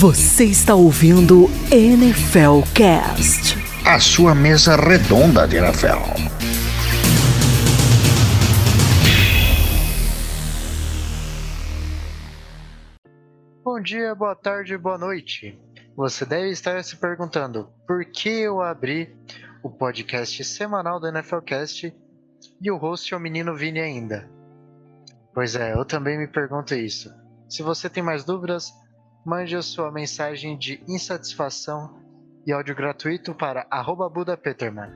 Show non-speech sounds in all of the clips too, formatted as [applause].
Você está ouvindo NFL Cast. A sua mesa redonda de NFL. Bom dia, boa tarde, boa noite. Você deve estar se perguntando por que eu abri o podcast semanal do NFL Cast e o host é o menino Vini ainda. Pois é, eu também me pergunto isso. Se você tem mais dúvidas, mande a sua mensagem de insatisfação e áudio gratuito para @budapeterman.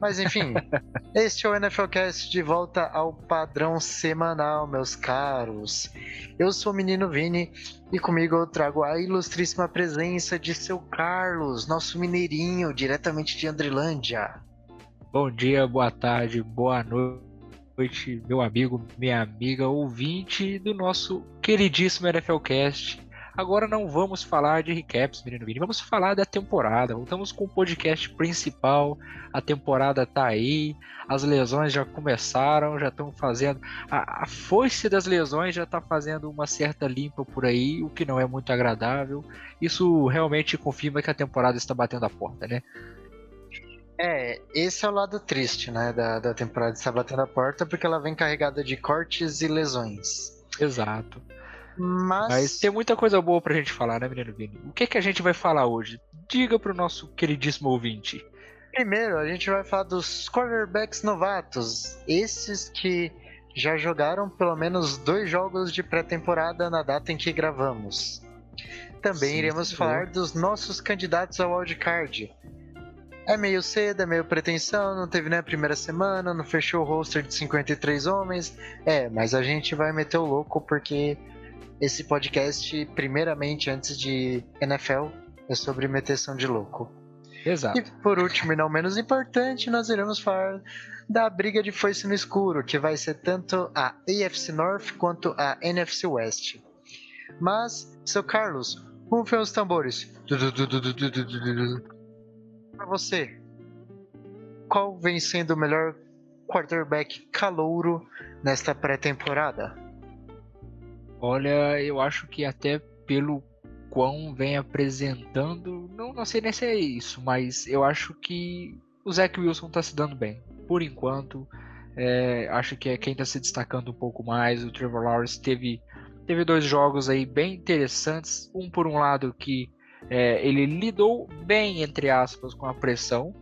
Mas enfim, [laughs] este é o NFLcast de volta ao padrão semanal, meus caros. Eu sou o menino Vini e comigo eu trago a ilustríssima presença de seu Carlos, nosso mineirinho, diretamente de Andrilândia. Bom dia, boa tarde, boa noite, meu amigo, minha amiga, ouvinte do nosso queridíssimo NFLcast. Agora não vamos falar de recaps, menino Vini, vamos falar da temporada. Voltamos com o podcast principal. A temporada tá aí, as lesões já começaram, já estão fazendo. A, a foice das lesões já tá fazendo uma certa limpa por aí, o que não é muito agradável. Isso realmente confirma que a temporada está batendo a porta, né? É, esse é o lado triste, né, da, da temporada está batendo a porta, porque ela vem carregada de cortes e lesões. Exato. Mas, Mas tem muita coisa boa pra gente falar, né, menino Vini? O que, que a gente vai falar hoje? Diga pro nosso queridíssimo ouvinte. primeiro a gente vai falar dos quarterbacks novatos, esses que já jogaram pelo menos dois jogos de pré-temporada na data em que gravamos. Também Sim, iremos falar dos nossos candidatos ao wildcard. É meio cedo, é meio pretensão, não teve nem a primeira semana, não fechou o roster de 53 homens. É, mas a gente vai meter o louco porque esse podcast, primeiramente, antes de NFL, é sobre meteção de louco. Exato. E por último e não menos importante, nós iremos falar da briga de foice no escuro, que vai ser tanto a AFC North quanto a NFC West. Mas, seu Carlos, rufem os tambores. Para você, qual vem sendo o melhor quarterback calouro nesta pré-temporada? Olha, eu acho que até pelo quão vem apresentando, não, não sei nem se é isso, mas eu acho que o Zach Wilson tá se dando bem. Por enquanto, é, acho que é quem tá se destacando um pouco mais. O Trevor Lawrence teve, teve dois jogos aí bem interessantes. Um por um lado que é, ele lidou bem, entre aspas, com a pressão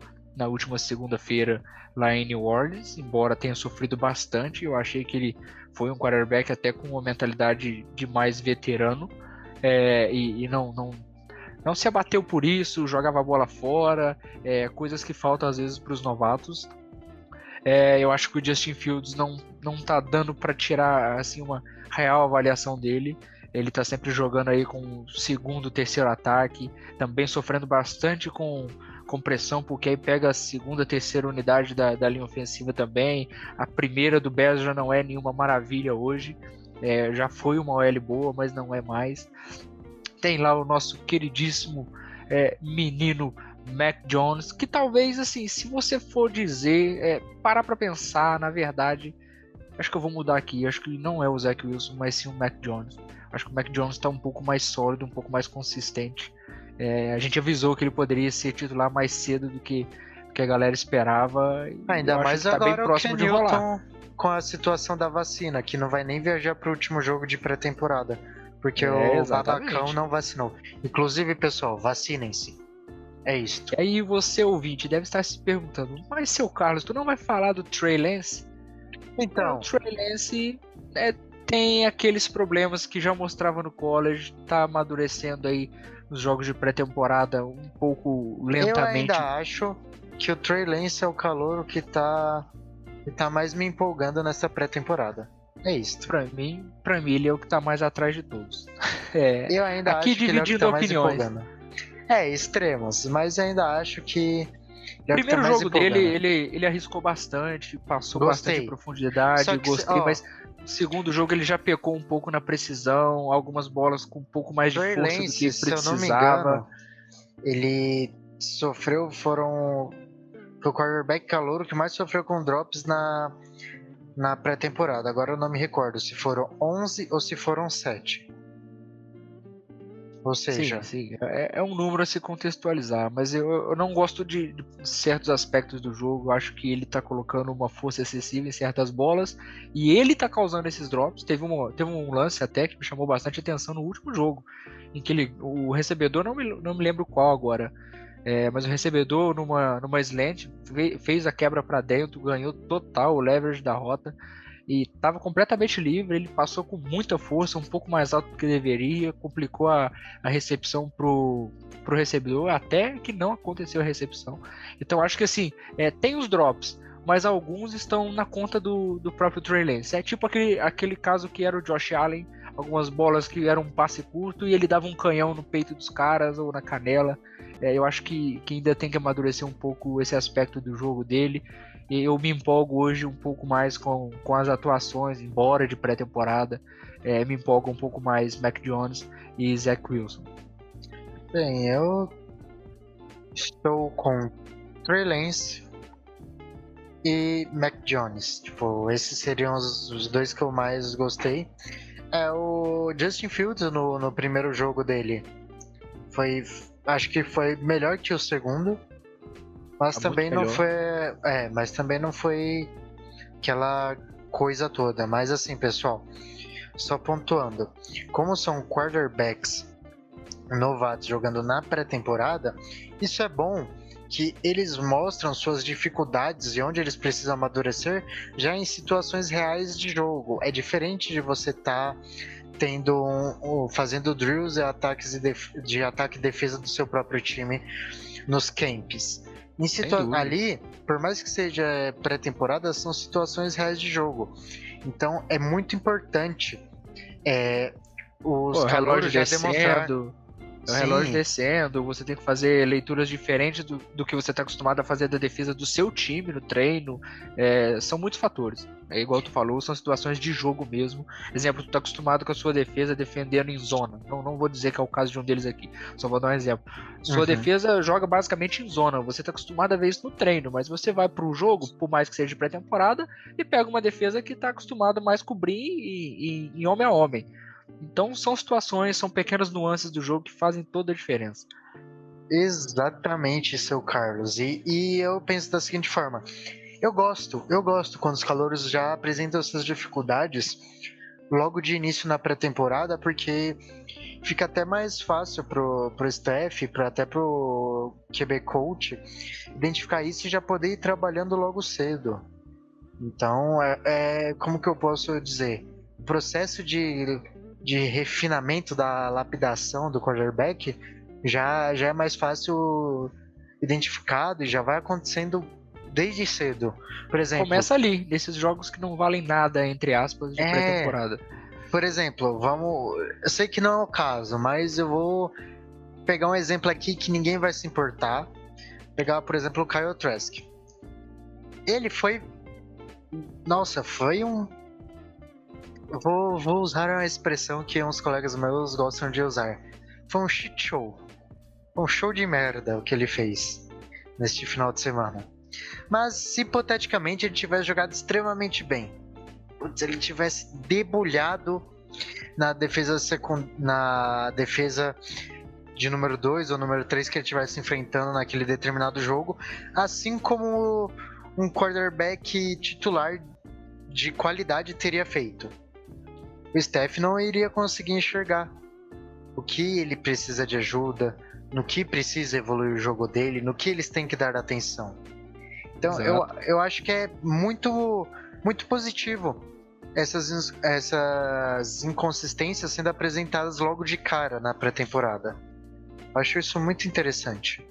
na última segunda-feira lá em New Orleans, embora tenha sofrido bastante. Eu achei que ele foi um quarterback até com uma mentalidade de mais veterano é, e, e não, não, não se abateu por isso, jogava a bola fora, é, coisas que faltam às vezes para os novatos. É, eu acho que o Justin Fields não, não tá dando para tirar assim uma real avaliação dele. Ele tá sempre jogando aí com segundo, terceiro ataque, também sofrendo bastante com, com pressão, porque aí pega a segunda, terceira unidade da, da linha ofensiva também. A primeira do Bears já não é nenhuma maravilha hoje. É, já foi uma OL boa, mas não é mais. Tem lá o nosso queridíssimo é, menino Mac Jones, que talvez, assim, se você for dizer, é, parar pra pensar, na verdade, acho que eu vou mudar aqui. Acho que não é o Zach Wilson, mas sim o Mac Jones. Acho que o Mac Jones está um pouco mais sólido, um pouco mais consistente. É, a gente avisou que ele poderia ser titular mais cedo do que, que a galera esperava. e Ainda mais tá bem agora o próximo de rolar. Com a situação da vacina, que não vai nem viajar pro último jogo de pré-temporada. Porque É, o exatamente. babacão não vacinou. Inclusive, pessoal, vacinem-se. É isto. E aí você, ouvinte, deve estar se perguntando, mas seu Carlos, tu não vai falar do Trey Lance? Então, O Trey Lance né, tem aqueles problemas que já mostrava no college, tá amadurecendo aí nos jogos de pré-temporada um pouco eu lentamente. ainda acho que o Trey Lance é o calor que tá, que tá mais me empolgando nessa pré-temporada. É isto. Pra mim, pra mim, ele é o que tá mais atrás de todos. [laughs] É, Eu ainda Aqui acho que ele é o que dividindo tá mais opiniões. empolgando. É, extremos, mas ainda acho que. ele é o que tá primeiro jogo dele, ele, ele arriscou bastante, passou Gostei. bastante profundidade, que gostei, ó. mas segundo jogo ele já pecou um pouco na precisão, algumas bolas com um pouco mais de força do que se eu não me precisava. engano, ele sofreu, foram. Foi o quarterback calouro que mais sofreu com drops na, na pré-temporada. Agora eu não me recordo se foram 11 ou se foram 7. Ou seja, sim, sim. É, é, um número a se contextualizar, mas eu, eu não gosto de, de, certos aspectos do jogo. Eu acho que ele tá colocando uma força excessiva em certas bolas e ele tá causando esses drops. Teve, uma, teve um lance até que me chamou bastante atenção no último jogo, em que ele, o recebedor, não me, não me lembro qual agora, é, mas o recebedor numa, numa slant fez a quebra para dentro, ganhou total o leverage da rota e estava completamente livre. Ele passou com muita força, um pouco mais alto do que deveria, complicou a, a recepção pro, pro recebedor, até que não aconteceu a recepção. Então acho que assim, é, tem os drops, mas alguns estão na conta do, do próprio Trey Lance. É tipo aquele, aquele caso que era o Josh Allen, algumas bolas que eram um passe curto e ele dava um canhão no peito dos caras ou na canela. É, eu acho que, que ainda tem que amadurecer um pouco esse aspecto do jogo dele eu me empolgo hoje um pouco mais com, com as atuações, embora de pré-temporada, é, me empolga um pouco mais Mac Jones e Zach Wilson. Bem, eu estou com Trey Lance e Mac Jones. Tipo, esses seriam os, os dois que eu mais gostei. É o Justin Fields no, no primeiro jogo dele. Foi. Acho que foi melhor que o segundo. Mas tá também não foi. É, mas também não foi aquela coisa toda. Mas assim, pessoal, só pontuando. Como são quarterbacks novatos jogando na pré-temporada, isso é bom que eles mostram suas dificuldades e onde eles precisam amadurecer já em situações reais de jogo. É diferente de você estar tá tendo um, um, fazendo drills e ataques de, de ataque e defesa do seu próprio time nos camps. Em situa ali, por mais que seja pré-temporada, são situações reais de jogo. Então é muito importante é, os Pô, calores já demonstrar é o relógio descendo, você tem que fazer leituras diferentes do, do que você está acostumado a fazer da defesa do seu time no treino. É, são muitos fatores. É igual tu falou, são situações de jogo mesmo. Exemplo, tu está acostumado com a sua defesa defendendo em zona. Não, não vou dizer que é o caso de um deles aqui, só vou dar um exemplo. Sua uhum. defesa joga basicamente em zona. Você está acostumado a ver isso no treino, mas você vai para o jogo, por mais que seja de pré-temporada, e pega uma defesa que está acostumado mais cobrir em, em, em homem a homem. Então são situações, são pequenas nuances do jogo que fazem toda a diferença. Exatamente, seu Carlos. E, e eu penso da seguinte forma: eu gosto, eu gosto quando os calouros já apresentam essas dificuldades logo de início na pré-temporada, porque fica até mais fácil pro, pro staff, pro, até pro QB coach, identificar isso e já poder ir trabalhando logo cedo. Então, é, é como que eu posso dizer? O processo de de refinamento da lapidação do quarterback já, já é mais fácil identificado e já vai acontecendo desde cedo. Por exemplo, começa ali, nesses jogos que não valem nada entre aspas de é, pré-temporada. Por exemplo, vamos, eu sei que não é o caso, mas eu vou pegar um exemplo aqui que ninguém vai se importar. Pegar, por exemplo, o Kyle Trask. Ele foi nossa, foi um vou, vou usar uma expressão que uns colegas meus gostam de usar. Foi um shit show. Um show de merda o que ele fez neste final de semana. Mas se hipoteticamente ele tivesse jogado extremamente bem, se ele tivesse debulhado na defesa na defesa de número 2 ou número 3 que ele estivesse enfrentando naquele determinado jogo, assim como um quarterback titular de qualidade teria feito o Steph não iria conseguir enxergar o que ele precisa de ajuda, no que precisa evoluir o jogo dele, no que eles têm que dar atenção. Então eu, eu acho que é muito, muito positivo essas, essas inconsistências sendo apresentadas logo de cara na pré-temporada. Acho isso muito interessante.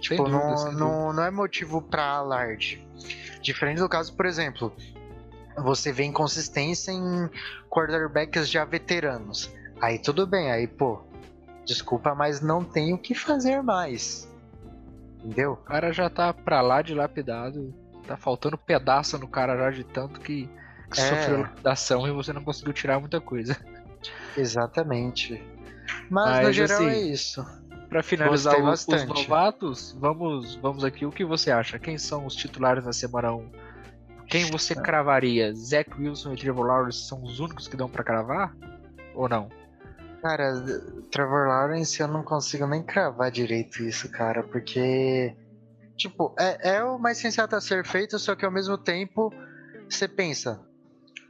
Tipo, dúvida, não, não, não é motivo para alarde. Diferente do caso, por exemplo, você vê inconsistência em quarterbacks já veteranos. Aí tudo bem, aí pô, desculpa, mas não tem o que fazer mais. Entendeu? O cara já tá pra lá de lapidado, tá faltando pedaço no cara já de tanto que, que é. sofreu lapidação e você não conseguiu tirar muita coisa. Exatamente. Mas, mas no geral assim, é isso. Para finalizar os, os, novatos, vamos, vamos aqui. O que você acha? Quem são os titulares na semana 1? Quem você cravaria? Zach Wilson e Trevor Lawrence são os únicos que dão para cravar? Ou não? Cara, Trevor Lawrence eu não consigo nem cravar direito isso, cara, porque. Tipo, é, é o mais sensato a ser feito, só que ao mesmo tempo você pensa,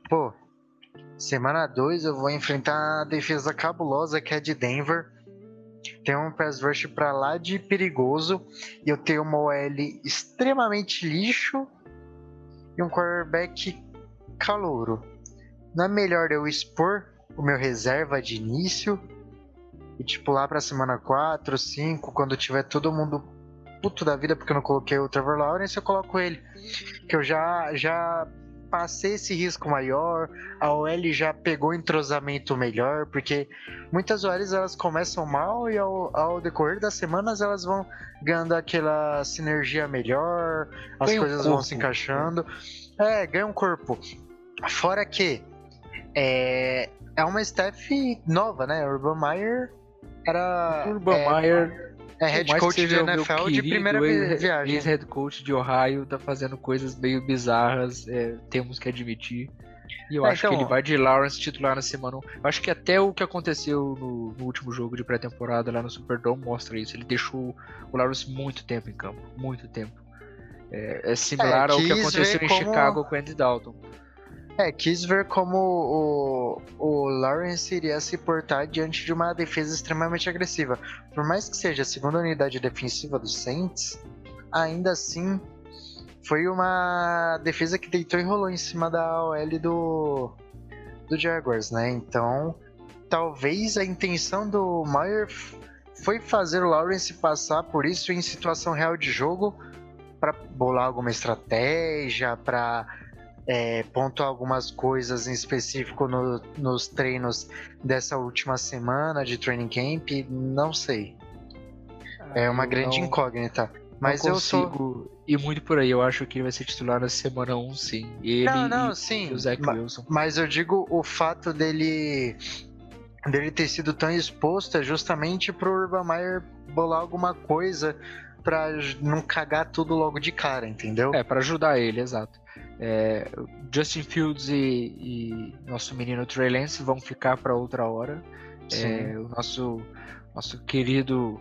pô, semana 2 eu vou enfrentar a defesa cabulosa que é de Denver. Tem um pass rush pra lá de perigoso. E eu tenho uma OL extremamente lixo um quarterback calouro. Não é melhor eu expor o meu reserva de início e tipo lá pra semana 4, 5, quando tiver todo mundo puto da vida porque eu não coloquei o Trevor Lawrence, eu coloco ele. Que eu já já passei esse risco maior, a OL já pegou entrosamento melhor, porque muitas OLs elas começam mal e ao, ao decorrer das semanas elas vão ganhando aquela sinergia melhor, as Ganha um coisas vão corpo. se encaixando. É, ganha um corpo. Fora que é, é uma staff nova, né? Urban Meyer era Urban é, Meyer, é head coach que de NFL de querido primeira vi- ex- viagem. Ex-head coach de Ohio tá fazendo coisas meio bizarras, é, temos que admitir. E eu É, acho que então- ele vai de Lawrence titular na semana 1. Eu acho que até o que aconteceu no, no último jogo de pré-temporada lá no Superdome mostra isso. Ele deixou o Lawrence muito tempo em campo, muito tempo. É, é similar É, ao que aconteceu em como- Chicago com o Andy Dalton. É, quis ver como o, o Lawrence iria se portar diante de uma defesa extremamente agressiva. Por mais que seja a segunda unidade defensiva do Saints, ainda assim foi uma defesa que deitou e rolou em cima da OL do, do Jaguars, né? Então, talvez a intenção do Meyer foi fazer o Lawrence passar por isso em situação real de jogo para bolar alguma estratégia, para é, pontuar algumas coisas em específico no- nos treinos dessa última semana de training camp, não sei. É uma Eu grande não- incógnita. Mas eu sou. consigo ir muito por aí. Eu acho que ele vai ser titular na semana 1, sim. Ele Não, não, e, sim. e o Zach ma- Wilson. Mas eu digo o fato dele dele ter sido tão exposto é justamente pro Urban Meyer bolar alguma coisa pra j- não cagar tudo logo de cara, entendeu? É, para ajudar ele, exato. É, Justin Fields e, e nosso menino Trey Lance vão ficar para outra hora. É, o nosso, nosso querido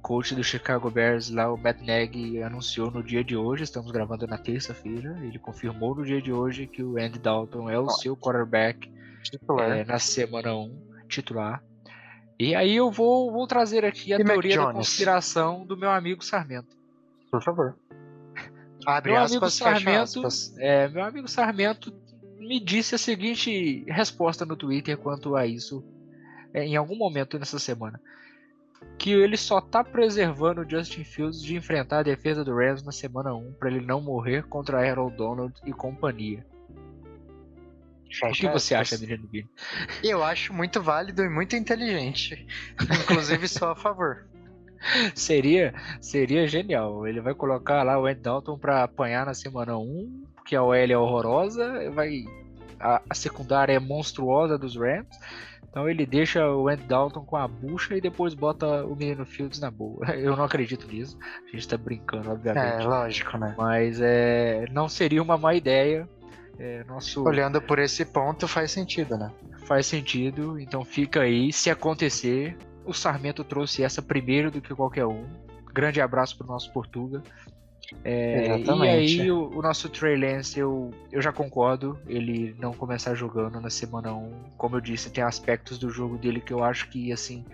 coach do Chicago Bears lá, o Matt Nagy, anunciou no dia de hoje, estamos gravando na terça-feira, ele confirmou no dia de hoje que o Andy Dalton é o seu quarterback é, na semana 1, titular. E aí eu vou, vou trazer aqui a E teoria da conspiração do meu amigo Sarmento. Por favor. Abre Meu amigo aspas, fecha Sarmento, é, meu amigo Sarmento me disse a seguinte resposta no Twitter quanto a isso é, em algum momento nessa semana. Que ele só tá preservando o Justin Fields de enfrentar a defesa do Rams na semana 1 para ele não morrer contra Aaron Donald e companhia. O que Fecha você acha, menino Vini? Eu acho muito válido e muito inteligente. Inclusive, sou a favor. [laughs] [laughs] Seria, seria genial. Ele vai colocar lá o Ed Dalton pra apanhar na semana 1, porque a OL é horrorosa, vai a, a secundária é monstruosa dos Rams. Então ele deixa o Ed Dalton com a bucha e depois bota o menino Fields na boa. [laughs] Eu não acredito nisso. A gente tá brincando, É, obviamente. lógico, né? Mas é, não seria uma má ideia. É, nosso Olhando por esse ponto, faz sentido, né? faz sentido, então fica aí. Se acontecer, o Sarmento trouxe essa primeiro do que qualquer um. Grande abraço pro nosso Portuga. É, e aí o, o nosso Trey Lance, eu, eu já concordo, ele não começar jogando na semana 1. Como eu disse, tem aspectos do jogo dele que eu acho que, assim,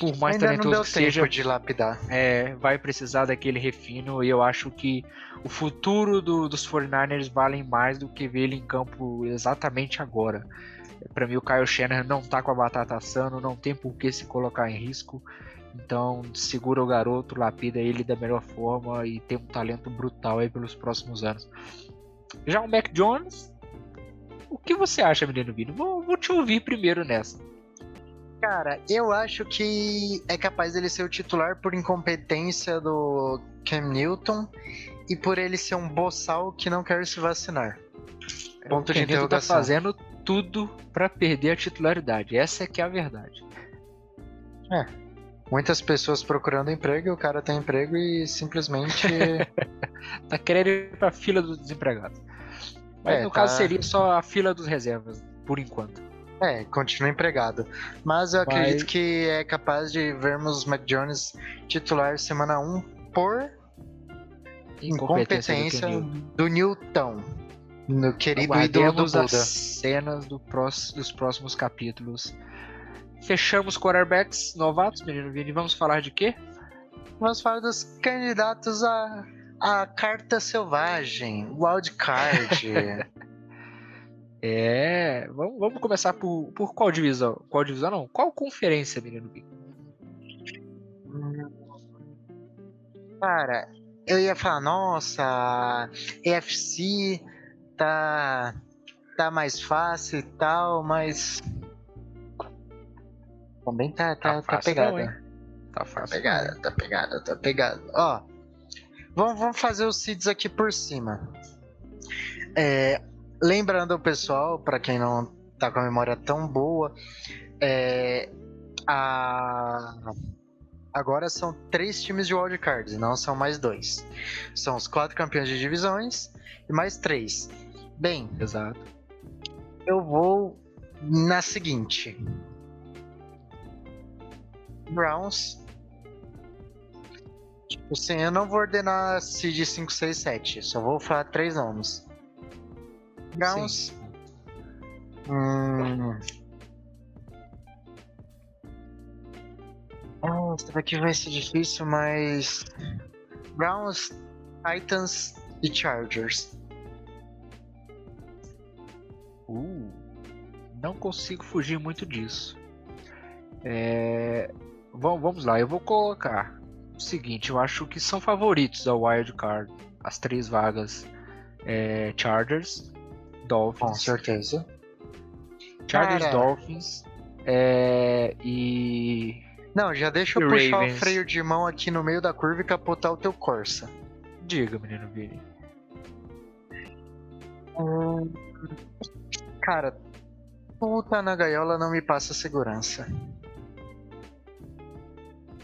por mais Ainda talentoso que seja, de lapidar. é, vai precisar daquele refino e eu acho que o futuro do- dos 49ers valem mais do que ver ele em campo exatamente agora. Pra mim o Kyle Shanahan não tá com a batata assando, não tem por que se colocar em risco. Então segura o garoto, lapida ele da melhor forma e tem um talento brutal aí pelos próximos anos. Já o Mac Jones, o que você acha, menino Vini? Vou, vou te ouvir primeiro nessa. Cara, eu acho que é capaz dele ser o titular por incompetência do Cam Newton e por ele ser um boçal que não quer se vacinar. Ponto o de tá interrogação. fazendo tudo pra perder a titularidade. Essa é que é a verdade. Muitas pessoas procurando emprego e o cara tem emprego e simplesmente. [laughs] Tá querendo ir pra fila dos desempregados. Mas É, no tá. caso seria só a fila dos reservas, por enquanto. É, continua empregado. Mas eu acredito que é capaz de vermos Mac Jones titular semana 1 por Incompetência incompetência do do Newton. No querido ídolo do as Buda. cenas do prós- dos próximos capítulos. Fechamos quarterbacks novatos, menino Vini. Vamos falar de quê? Vamos falar dos candidatos à, à carta selvagem, wildcard. [laughs] É, vamos, vamos começar por, por qual divisão? Qual divisão não? Qual conferência, menino Vini? Cara, eu ia falar, nossa, EFC tá, tá mais fácil e tal, mas. Também tá, tá, tá, fácil pegada. não? Tá Tá fácil. pegada, tá pegada, tá pegada. Ó, vamos, vamos fazer os seeds aqui por cima. É, lembrando o pessoal, pra quem não tá com a memória tão boa, é, a, agora são três times de wildcard, não são mais dois. São os quatro campeões de divisões e mais três. Bem, Exato. eu vou na seguinte. Browns. Tipo assim, eu não vou ordenar seed 5, 6, 7. Só vou falar três nomes. Browns. Hum. Ah, essa daqui vai ser difícil, mas. Browns, Titans e Chargers. Uh, não consigo fugir muito disso. É, vamos, vamos lá, eu vou colocar o seguinte: eu acho que são favoritos ao Wild Card, as três vagas: é, Chargers, Com Dolphins, certeza. Chargers, Cara. Dolphins é, e Não, já deixa eu puxar Ravens. o freio de mão aqui no meio da curva e capotar o teu Corsa. diga, menino Vini. Cara, puta na gaiola não me passa segurança.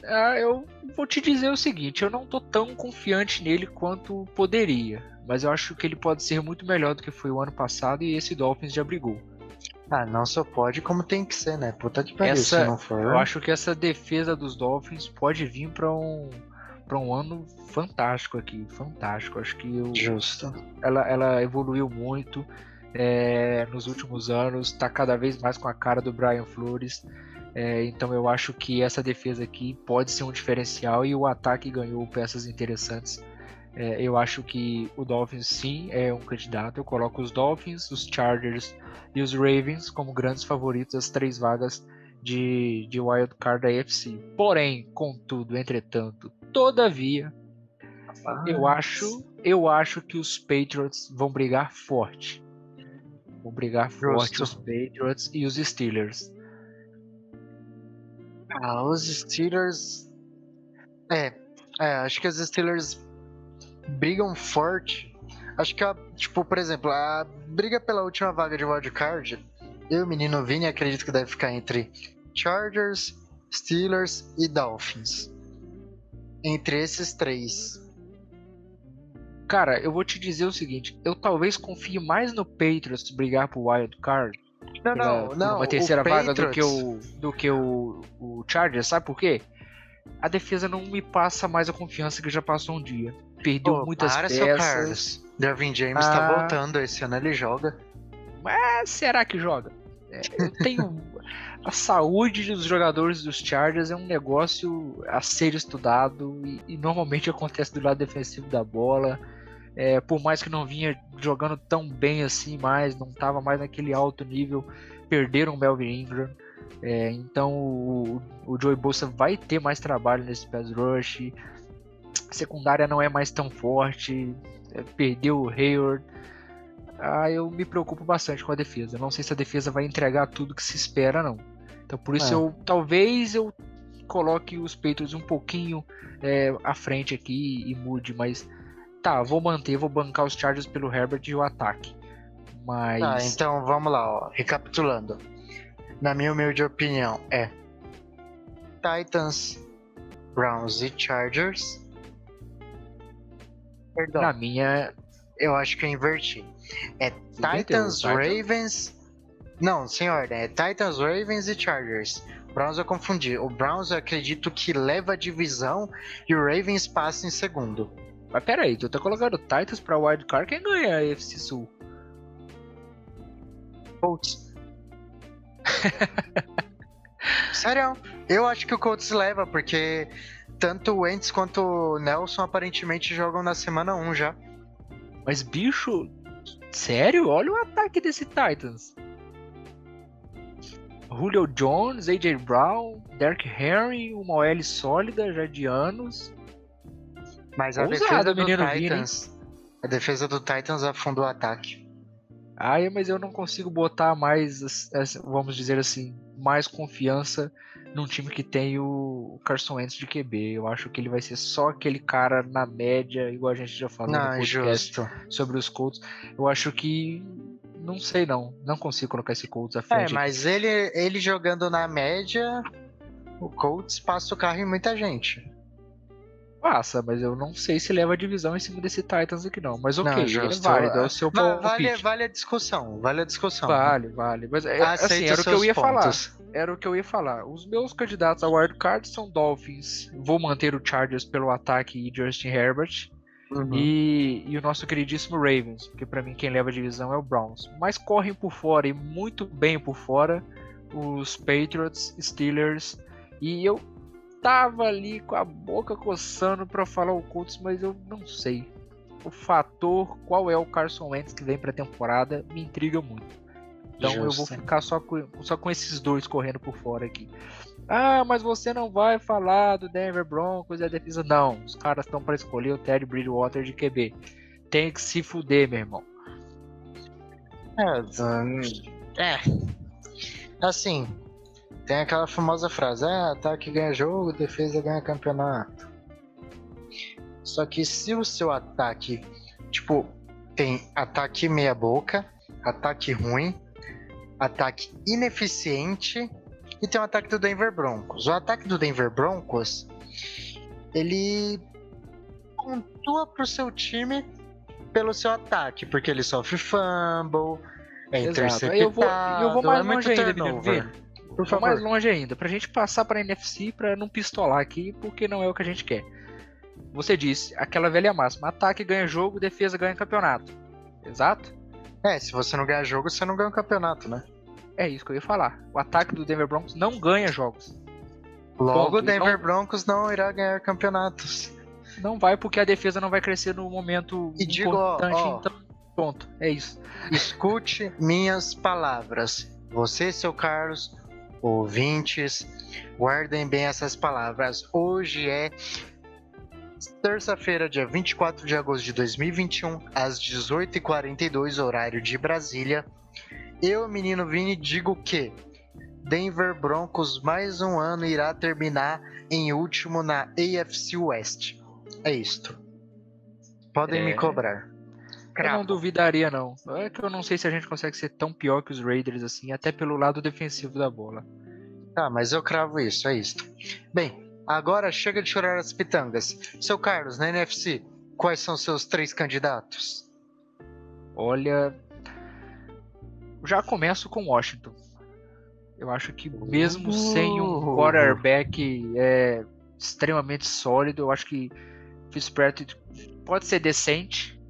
Ah, eu vou te dizer o seguinte: eu não tô tão confiante nele quanto poderia, mas eu acho que ele pode ser muito melhor do que foi o ano passado e esse Dolphins já brigou. Ah, não só pode como tem que ser, né? Puta que pariu, Essa- se não for. Eu acho que essa defesa dos Dolphins pode vir para um para um ano fantástico aqui, fantástico. Acho que o- Justo. ela, ela evoluiu muito é, nos últimos anos, tá cada vez mais com a cara do Brian Flores. É, então eu acho que essa defesa aqui pode ser um diferencial e o ataque ganhou peças interessantes. É, eu acho que o Dolphins sim é um candidato. Eu coloco os Dolphins, os Chargers e os Ravens como grandes favoritos às três vagas de, de Wild Card da AFC. Porém, contudo, entretanto, todavia, eu acho, eu acho que os Patriots vão brigar forte. Vão brigar forte Justo. os Patriots e os Steelers. Ah, os Steelers. É, é, acho que os Steelers brigam forte. Acho que, a, tipo, por exemplo, a briga pela última vaga de wildcard, eu, menino Vini, acredito que deve ficar entre Chargers, Steelers e Dolphins. Entre esses três. Cara, eu vou te dizer o seguinte, eu talvez confie mais no Patriots brigar pro Wild Card Não, não, uma terceira vaga do que Patriots- o do que o, o Chargers, sabe por quê? A defesa não me passa mais a confiança que já passou um dia. Perdeu Pô, muitas para, peças. Dervin James tá Ah. voltando, esse ano ele joga. Mas será que joga? Eu tenho. A saúde dos jogadores dos Chargers é um negócio a ser estudado e, e normalmente acontece do lado defensivo da bola. É, por mais que não vinha jogando tão bem assim mais, não estava mais naquele alto nível, perderam o Melvin Ingram. É, então o, o Joey Bolsa vai ter mais trabalho nesse pass rush. A secundária não é mais tão forte. é, perdeu o Hayward. Ah, eu me preocupo bastante com a defesa. Não sei se a defesa vai entregar tudo que se espera, não. Então por isso É. eu talvez eu coloque os Patriots um pouquinho é, à frente aqui e mude, mas tá, vou manter, vou bancar os Chargers pelo Herbert e o ataque. Mas Tá, então vamos lá, ó. Recapitulando. Na minha humilde opinião, é Titans, Browns e Chargers. Perdão, na minha eu acho que eu inverti. É Titans. Ravens, Não, sem ordem. É Titans, Ravens e Chargers. Browns eu confundi. O Browns eu acredito que leva a divisão e o Ravens passa em segundo. Mas pera aí, tu tá colocando Titans pra wildcard, quem ganha a FC Sul? Colts. [laughs] Sério, eu acho que o Colts leva, porque tanto o Wentz quanto o Nelson aparentemente jogam na semana 1 já. Mas bicho, sério? Olha o ataque desse Titans. Julio Jones, AJ Brown, Derek Henry, uma OL sólida já de anos. Mas a Ousado, defesa do Vini. Titans. A defesa do Titans afundou o ataque. Ai, mas eu não consigo botar mais, vamos dizer assim, mais confiança num time que tem o Carson Wentz de QB. Eu acho que ele vai ser só aquele cara na média, igual a gente já falou no Não, podcast justo. sobre os Colts. Eu acho que não sei não, não consigo colocar esse Colts à É, frente. mas ele, ele jogando na média, o Colts passa o carro em muita gente. Passa, mas eu não sei se leva a divisão em cima desse Titans aqui não. Mas ok, Não, é justo. válido, é o seu Va- palpite. vale, vale a discussão, vale a discussão. Vale, vale. Mas é, assim, era o que eu ia falar. Era o que eu ia falar. Os meus candidatos a wildcard são Dolphins. Vou manter o Chargers pelo ataque e Justin Herbert. Uhum. E, e o nosso queridíssimo Ravens, porque pra mim quem leva a divisão é o Browns. Mas correm por fora e muito bem por fora os Patriots, Steelers. E eu tava ali com a boca coçando pra falar o Colts, mas eu não sei. O fator qual é o Carson Wentz que vem pra temporada me intriga muito. Então eu vou Justo. ficar só com, só com esses dois correndo por fora aqui. Ah, mas você não vai falar do Denver Broncos e a defesa. Não, os caras estão para escolher o Ted Bridgewater de QB. Tem que se fuder, meu irmão. É, é. Assim, tem aquela famosa frase: é, ataque ganha jogo, defesa ganha campeonato. Só que se o seu ataque, tipo, tem ataque meia-boca, ataque ruim, ataque ineficiente e tem o ataque do Denver Broncos. O ataque do Denver Broncos, ele pontua pro seu time pelo seu ataque, porque ele sofre fumble, é interceptado, eu vou, eu vou mais é longe ainda, turnover. Por Vou mais favor. longe ainda, pra gente passar pra NFC pra não pistolar aqui, porque não é o que a gente quer. Você disse, aquela velha máxima, ataque ganha jogo, defesa ganha campeonato. Exato? É, se você não ganhar jogo, você não ganha o campeonato, né? É isso que eu ia falar. O ataque do Denver Broncos não ganha jogos. Logo, o Denver Não- Broncos não irá ganhar campeonatos. Não vai porque a defesa não vai crescer no momento E digo, ó, importante, ó. então ponto. É isso. Escute minhas palavras. Você, seu Carlos, ouvintes, guardem bem essas palavras. Hoje é terça-feira, dia 24 de agosto de 2021, às 18h42, horário de Brasília. Eu, menino Vini, digo que Denver Broncos mais um ano irá terminar em último na AFC West. É isto. Podem É. me cobrar. Eu não Cravo. duvidaria, não. É que eu não sei se a gente consegue ser tão pior que os Raiders, assim, até pelo lado defensivo da bola. Tá, mas eu cravo isso, é isto. Bem, agora chega de chorar as pitangas. Seu Carlos, na NFC, quais são seus três candidatos? Olha. Já começo com Washington. Eu acho que mesmo sem um Uh. quarterback é, extremamente sólido, eu acho que Fitzpatrick pode ser decente,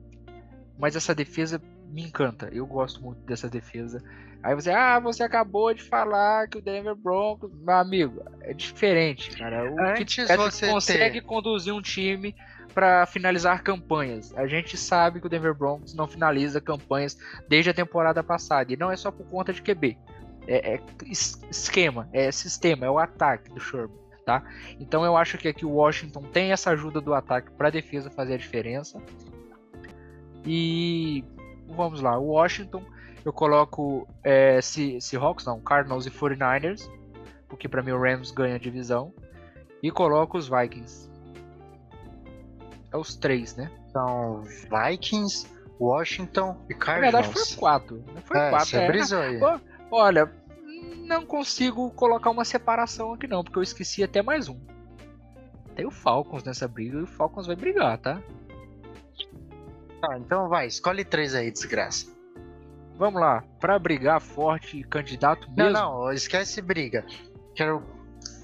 mas essa defesa me encanta. Eu gosto muito dessa defesa. Aí você, ah, você acabou de falar que o Denver Broncos, meu amigo, é diferente, cara. O Antes Fitzpatrick você consegue ter- conduzir um time para finalizar campanhas. A gente sabe que o Denver Broncos não finaliza campanhas desde a temporada passada e não é só por conta de QB. É, é es- esquema, é sistema, é o ataque do Sherman, tá? Então eu acho que aqui o Washington tem essa ajuda do ataque para a defesa fazer a diferença. E vamos lá, o Washington eu coloco é, Se- Seahawks, não, Cardinals e 49ers, porque para mim o Rams ganha a divisão. E coloco os Vikings. É os três, né? São Vikings, Washington e Na Cardinals. verdade foi quatro. né? Foi é, quatro. você é. brisou aí. Olha, não consigo colocar uma separação aqui não, porque eu esqueci até mais um. Tem o Falcons nessa briga e o Falcons vai brigar, tá? Tá, então vai, escolhe três aí, desgraça. Vamos lá, pra brigar forte, candidato Não, mesmo. não, esquece briga. Quero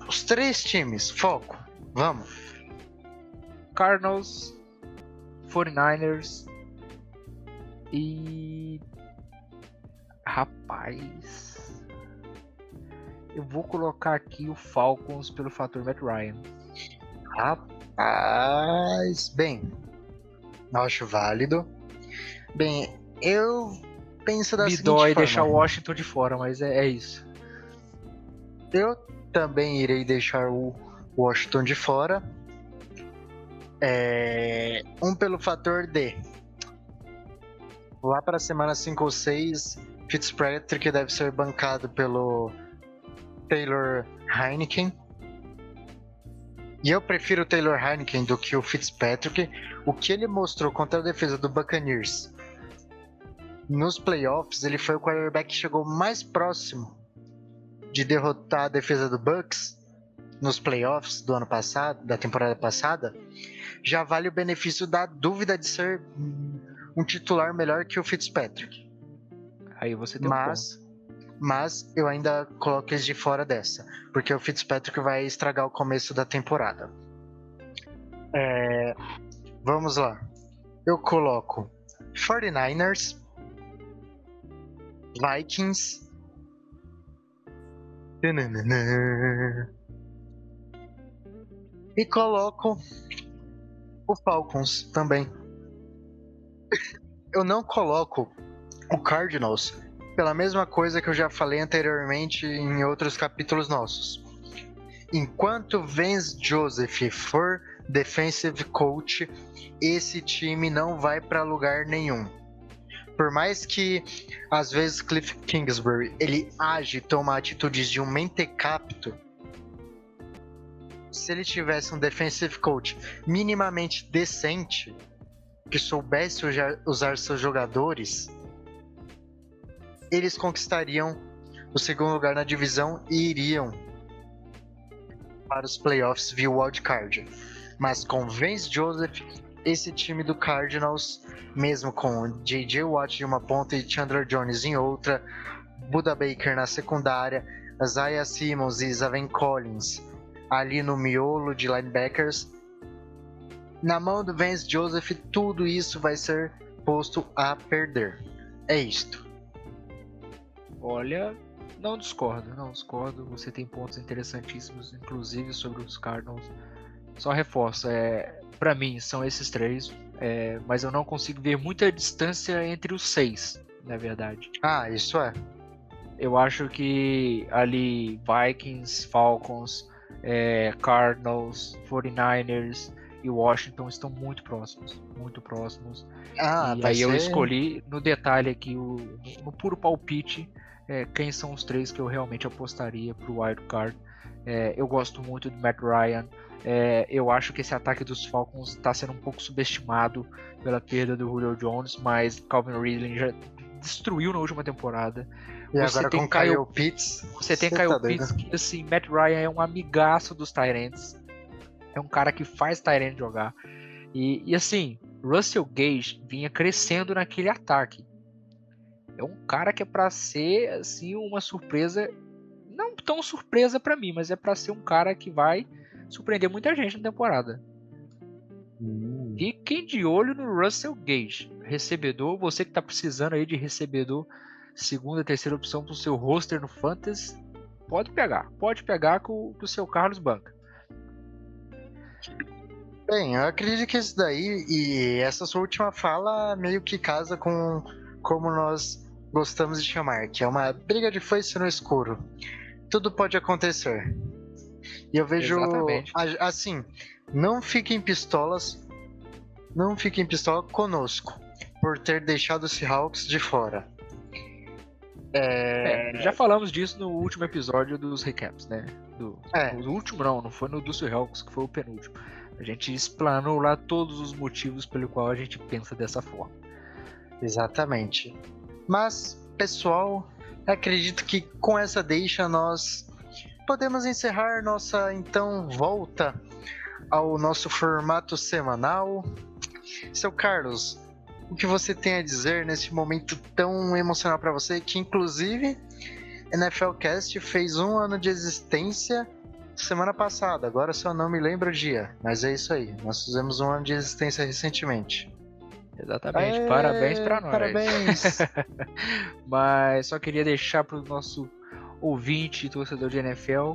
os três times, foco. Vamos. Cardinals, 49ers e. Rapaz. Eu vou colocar aqui o Falcons pelo fator Matt Ryan. Rapaz, bem, acho válido. Bem, eu penso da Me seguinte dói forma. deixar o Washington de fora, mas é, é isso. Eu também irei deixar o Washington de fora. É, um pelo fator de lá para a semana 5 ou 6, Fitzpatrick deve ser bancado pelo Taylor Heineken. E eu prefiro o Taylor Heineken do que o Fitzpatrick. O que ele mostrou contra a defesa do Buccaneers nos playoffs, ele foi o quarterback que chegou mais próximo de derrotar a defesa do Bucks nos playoffs do ano passado, da temporada passada, já vale o benefício da dúvida de ser um titular melhor que o Fitzpatrick. Aí você tem um. Mas, mas eu ainda coloco eles de fora dessa, porque o Fitzpatrick vai estragar o começo da temporada. É, vamos lá. Eu coloco 49ers, Vikings. Tananana. E coloco o Falcons também. Eu não coloco o Cardinals pela mesma coisa que eu já falei anteriormente em outros capítulos nossos. Enquanto Vance Joseph for defensive coach, esse time não vai para lugar nenhum. Por mais que às vezes Cliff Kingsbury ele age toma atitudes de um mentecapto, se ele tivesse um defensive coach minimamente decente, que soubesse usar seus jogadores, eles conquistariam o segundo lugar na divisão e iriam para os playoffs via wildcard. Mas com Vance Joseph, esse time do Cardinals, mesmo com J.J. Watt em uma ponta e Chandler Jones em outra, Buda Baker na secundária, Isaiah Simmons e Zaven Collins ali no miolo de linebackers, na mão do Vance Joseph, tudo isso vai ser posto a perder. É isto. Olha, não discordo, não discordo. Você tem pontos interessantíssimos, inclusive sobre os Cardinals. Só reforço, é, para mim são esses três, é, mas eu não consigo ver muita distância entre os seis, na verdade. Ah, isso é. Eu acho que ali Vikings, Falcons, é, Cardinals, 49ers e Washington estão muito próximos, muito próximos. Ah, e aí eu ser- escolhi no detalhe aqui, o, no, no puro palpite, é, quem são os três que eu realmente apostaria pro wild card. É, eu gosto muito do Matt Ryan. É, eu acho que esse ataque dos Falcons está sendo um pouco subestimado pela perda do Julio Jones, mas Calvin Ridley já destruiu na última temporada. E você agora tem com Kyle- Kyle Pitts. Você tem Kyle tá. Pitts, que assim, Matt Ryan é um amigaço dos Tyrants. É um cara que faz Tyrant jogar. E, e assim, Russell Gage vinha crescendo naquele ataque. É um cara que é pra ser assim uma surpresa, não tão surpresa pra mim, mas é pra ser um cara que vai surpreender muita gente na temporada. Fiquem de olho no Russell Gage, recebedor, você que tá precisando aí de recebedor, segunda, terceira opção pro seu roster no Fantasy, pode pegar, pode pegar o, que o seu Carlos banca. Bem, eu acredito que isso daí e essa sua última fala meio que casa com como nós gostamos de chamar, que é uma briga de foice no escuro. Tudo pode acontecer. E eu vejo Exatamente. assim, não fiquem pistolas, não fiquem pistola conosco por ter deixado os Seahawks de fora. É, É, já falamos disso no último episódio dos recaps, né? Do, É. No último não, não foi no do Seahawks, que foi o penúltimo. A gente explanou lá todos os motivos pelo qual a gente pensa dessa forma. Exatamente. Mas, pessoal, acredito que com essa deixa nós podemos encerrar nossa então volta ao nosso formato semanal. Seu Carlos, o que você tem a dizer nesse momento tão emocional para você, que inclusive NFL Cast fez um ano de existência semana passada, agora só não me lembro o dia, mas é isso aí. Nós fizemos um ano de existência recentemente. Exatamente, Aê, parabéns para nós. Parabéns. [laughs] mas só queria deixar para o nosso ouvinte e torcedor de NFL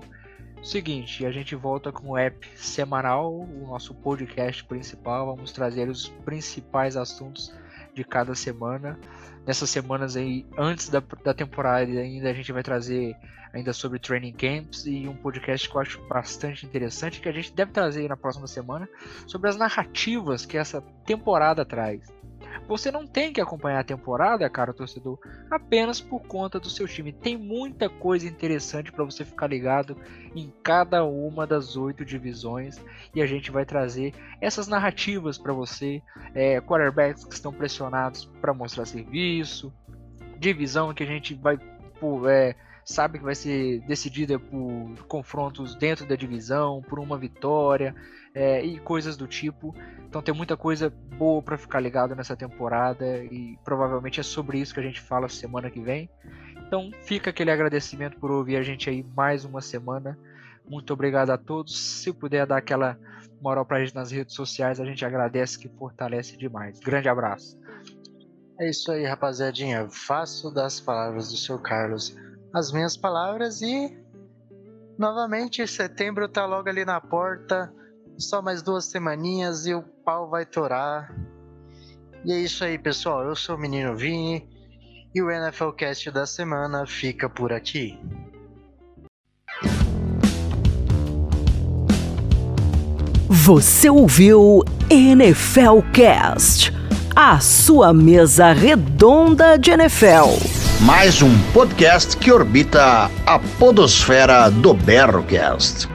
seguinte, a gente volta com o app semanal, o nosso podcast principal. Vamos trazer os principais assuntos de cada semana. Nessas semanas aí, antes da, da temporada ainda, a gente vai trazer ainda sobre training camps e um podcast que eu acho bastante interessante que a gente deve trazer na próxima semana sobre as narrativas que essa temporada traz. Você não tem que acompanhar a temporada, cara, torcedor, apenas por conta do seu time. Tem muita coisa interessante para você ficar ligado em cada uma das oito divisões e a gente vai trazer essas narrativas para você. É, quarterbacks que estão pressionados para mostrar serviço, divisão que a gente vai por, é, sabe que vai ser decidida por confrontos dentro da divisão, por uma vitória é, e coisas do tipo. Então tem muita coisa boa para ficar ligado nessa temporada e provavelmente é sobre isso que a gente fala semana que vem. Então fica aquele agradecimento por ouvir a gente aí mais uma semana. Muito obrigado a todos. Se puder dar aquela moral pra gente nas redes sociais, a gente agradece que fortalece demais. Grande abraço. É isso aí, rapaziadinha. Faço das palavras do seu Carlos as minhas palavras e novamente setembro tá logo ali na porta. Só mais duas semaninhas e o pau vai torar. E é isso aí, pessoal. Eu sou o menino Vini e o NFL Cast da semana fica por aqui. Você ouviu NFL Cast, a sua mesa redonda de NFL. Mais um podcast que orbita a podosfera do Berrocast.